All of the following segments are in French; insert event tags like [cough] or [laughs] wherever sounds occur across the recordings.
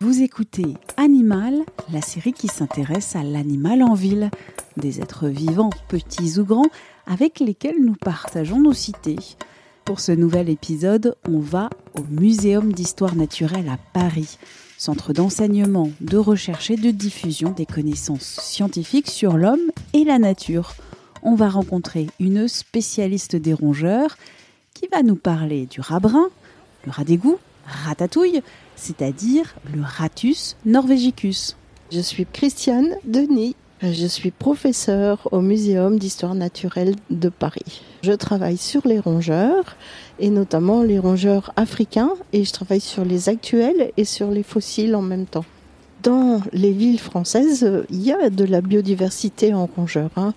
Vous écoutez Animal, la série qui s'intéresse à l'animal en ville, des êtres vivants, petits ou grands, avec lesquels nous partageons nos cités. Pour ce nouvel épisode, on va au Muséum d'histoire naturelle à Paris, centre d'enseignement, de recherche et de diffusion des connaissances scientifiques sur l'homme et la nature. On va rencontrer une spécialiste des rongeurs qui va nous parler du rat brun, le rat d'égout, ratatouille, c'est-à-dire le Ratus norvegicus. Je suis Christiane Denis. Je suis professeure au Muséum d'histoire naturelle de Paris. Je travaille sur les rongeurs et notamment les rongeurs africains et je travaille sur les actuels et sur les fossiles en même temps. Dans les villes françaises, il y a de la biodiversité en rongeurs. hein.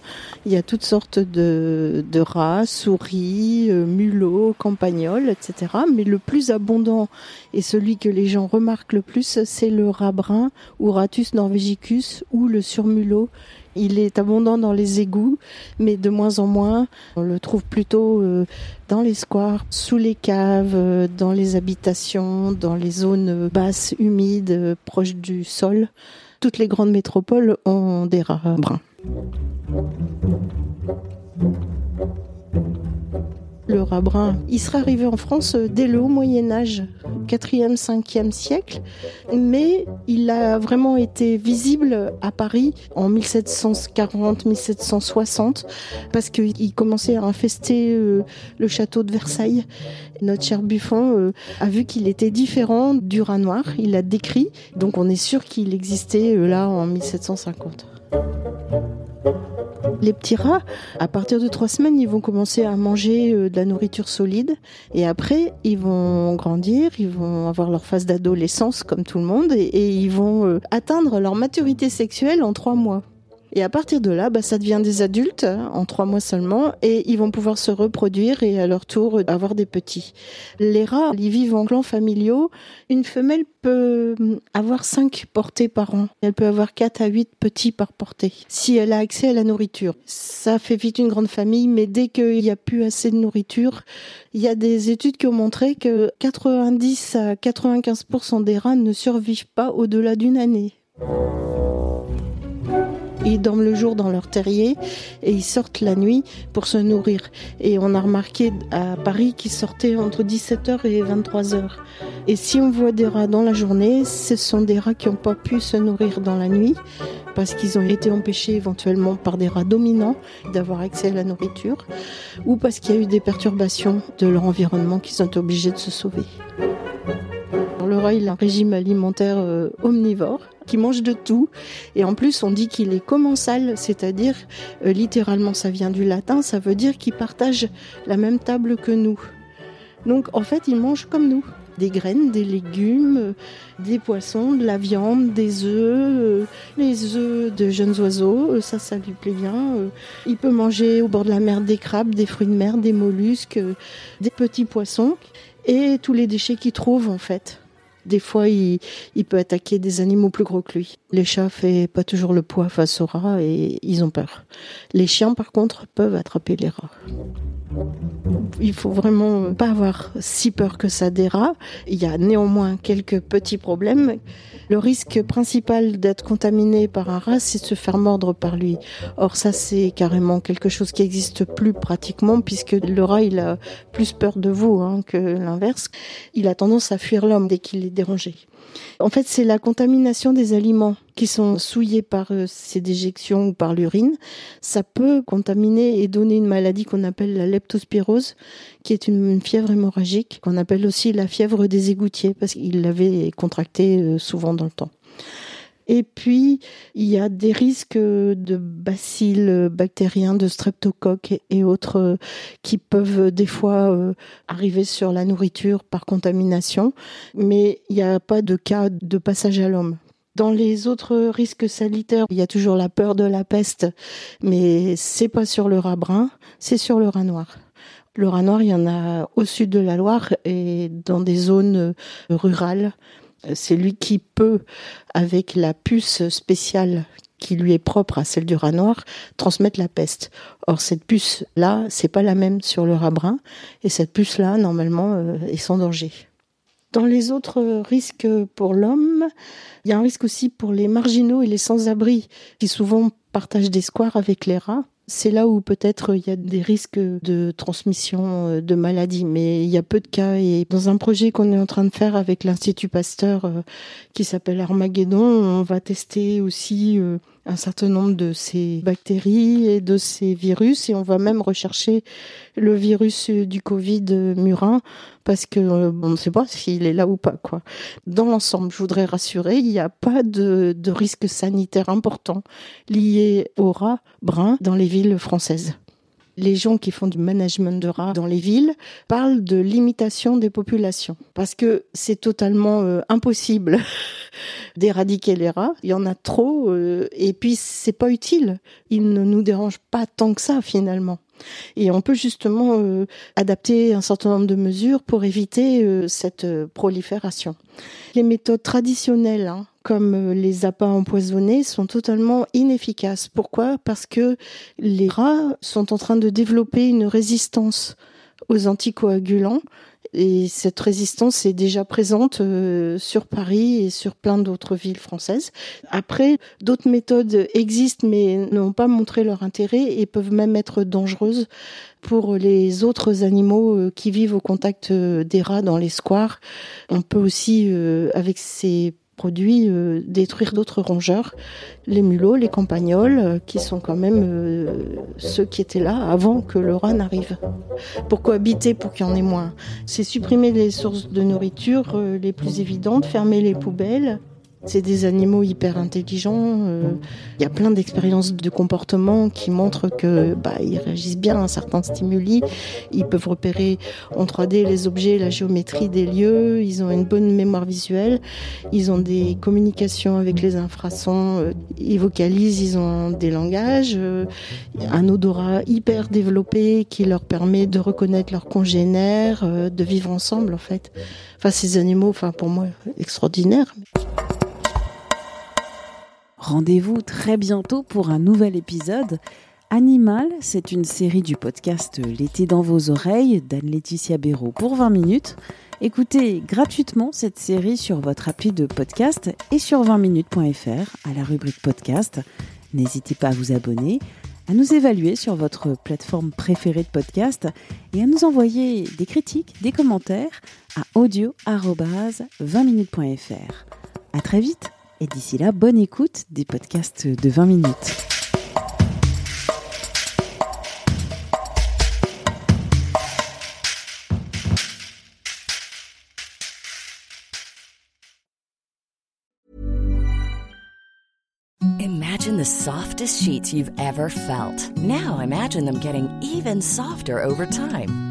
Il y a toutes sortes de, de rats, souris, euh, mulots, campagnols, etc. Mais le plus abondant et celui que les gens remarquent le plus, c'est le rat brun ou Ratus norvegicus ou le surmulot. Il est abondant dans les égouts, mais de moins en moins. On le trouve plutôt euh, dans les squares, sous les caves, euh, dans les habitations, dans les zones basses, humides, euh, proches du sol. Toutes les grandes métropoles ont des rats bruns. Le rat brun, il serait arrivé en France dès le haut Moyen Âge, 4e, 5e siècle, mais il a vraiment été visible à Paris en 1740-1760 parce qu'il commençait à infester euh, le château de Versailles. Notre cher Buffon euh, a vu qu'il était différent du rat noir, il l'a décrit, donc on est sûr qu'il existait euh, là en 1750. Les petits rats, à partir de trois semaines, ils vont commencer à manger euh, de la nourriture solide et après, ils vont grandir, ils vont avoir leur phase d'adolescence comme tout le monde et, ils vont euh, atteindre leur maturité sexuelle en trois mois. Et à partir de là, bah, ça devient des adultes hein, en trois mois seulement et ils vont pouvoir se reproduire et à leur tour euh, avoir des petits. Les rats, ils vivent en clans familiaux. Une femelle peut hum, avoir cinq portées par an. Elle peut avoir quatre à huit petits par portée si elle a accès à la nourriture. Ça fait vite une grande famille, mais dès qu'il n'y a plus assez de nourriture, il y a des études qui ont montré que 90 à 95% des rats ne survivent pas au-delà d'une année. Ils dorment le jour dans leur terrier et ils sortent la nuit pour se nourrir. Et on a remarqué à Paris qu'ils sortaient entre 17h et 23h. Et si on voit des rats dans la journée, ce sont des rats qui n'ont pas pu se nourrir dans la nuit parce qu'ils ont été empêchés éventuellement par des rats dominants d'avoir accès à la nourriture ou parce qu'il y a eu des perturbations de leur environnement qui sont obligés de se sauver. Il a un régime alimentaire euh, omnivore qui mange de tout. Et en plus, on dit qu'il est commensal, c'est-à-dire, euh, littéralement, ça vient du latin, ça veut dire qu'il partage la même table que nous. Donc, en fait, il mange comme nous. Des graines, des légumes, euh, des poissons, de la viande, des œufs, les œufs de jeunes oiseaux, ça, ça lui plaît bien. Il peut manger au bord de la mer des crabes, des fruits de mer, des mollusques, des petits poissons et tous les déchets qu'il trouve, en fait. Des fois, il, peut attaquer des animaux plus gros que lui. Les chats fait pas toujours le poids face aux rats et ils ont peur. Les chiens, par contre, peuvent attraper les rats. Il faut vraiment pas avoir si peur que ça rats. Il y a néanmoins quelques petits problèmes. Le risque principal d'être contaminé par un rat, c'est de se faire mordre par lui. Or, ça, c'est carrément quelque chose qui existe plus pratiquement puisque le rat, il a plus peur de vous hein, que l'inverse. Il a tendance à fuir l'homme dès qu'il est dérangé. En fait, c'est la contamination des aliments qui sont souillés par euh, ces déjections ou par l'urine. Ça peut contaminer et donner une maladie qu'on appelle la leptospirose, qui est une fièvre hémorragique, qu'on appelle aussi la fièvre des égoutiers, parce qu'il l'avait contractée euh, souvent dans le temps. Et puis, il y a des risques de bacilles bactériens, de streptocoques et autres qui peuvent des fois arriver sur la nourriture par contamination, mais il n'y a pas de cas de passage à l'homme. Dans les autres risques sanitaires, il y a toujours la peur de la peste, mais c'est pas sur le rat brun, c'est sur le rat noir. Le rat noir, il y en a au sud de la Loire et dans des zones rurales. C'est lui qui peut, avec la puce spéciale qui lui est propre à celle du rat noir, transmettre la peste. Or, cette puce-là, c'est pas la même sur le rat brun, et cette puce-là, normalement, euh, est sans danger. Dans les autres risques pour l'homme, il y a un risque aussi pour les marginaux et les sans-abri, qui souvent partagent des squares avec les rats. C'est là où peut-être il y a des risques de transmission euh, de maladies, mais il y a peu de cas. Et dans un projet qu'on est en train de faire avec l'Institut Pasteur, euh, qui s'appelle Armageddon, on va tester aussi euh, un certain nombre de ces bactéries et de ces virus et on va même rechercher le virus du Covid murin parce que euh, on ne sait pas s'il est là ou pas quoi. Dans l'ensemble, je voudrais rassurer, il n'y a pas de, de risque sanitaire important lié au rat brun dans les villes françaises les gens qui font du management de rats dans les villes parlent de limitation des populations parce que c'est totalement euh, impossible [laughs] d'éradiquer les rats. Il y en a trop euh, et puis c'est pas utile. Ils ne nous dérangent pas tant que ça finalement. Et on peut justement euh, adapter un certain nombre de mesures pour éviter cette prolifération. Les méthodes traditionnelles, hein, comme euh, les appâts empoisonnés sont totalement inefficaces. Pourquoi? Parce que les rats sont en train de développer une résistance aux anticoagulants et cette résistance est déjà présente euh, sur Paris et sur plein d'autres villes françaises. Après, d'autres méthodes existent mais n'ont pas montré leur intérêt et peuvent même être dangereuses pour les autres animaux euh, qui vivent au contact des rats dans les squares. On peut aussi, avec ces produit euh, détruire d'autres rongeurs, les mulots, les campagnols, euh, qui sont quand même euh, ceux qui étaient là avant que le rat n'arrive. Pourquoi habiter pour qu'il y en ait moins? C'est supprimer les sources de nourriture les plus évidentes, fermer les poubelles, c'est des animaux hyper intelligents. Euh, il y a plein d'expériences de comportement qui montrent que bah, ils réagissent bien à certains stimuli. Ils peuvent repérer en 3D les objets, la géométrie des lieux. Ils ont une bonne mémoire visuelle. Ils ont des communications avec les infrasons. Euh, ils vocalisent. Ils ont des langages. Euh, un odorat hyper développé qui leur permet de reconnaître leurs congénères, de vivre ensemble en fait. Enfin, ces animaux, enfin pour moi, extraordinaires. Rendez-vous très bientôt pour un nouvel épisode. Animal, c'est une série du podcast L'été dans vos oreilles d'Anne-Laetitia Béraud pour 20 minutes. Écoutez gratuitement cette série sur votre appli de podcast et sur 20minutes.fr à la rubrique podcast. N'hésitez pas à vous abonner, à nous évaluer sur votre plateforme préférée de podcast et à nous envoyer des critiques, des commentaires à audio-20minutes.fr. À très vite! Et d'ici là, bonne écoute des podcasts de 20 minutes. Imagine the softest sheets you've ever felt. Now imagine them getting even softer over time.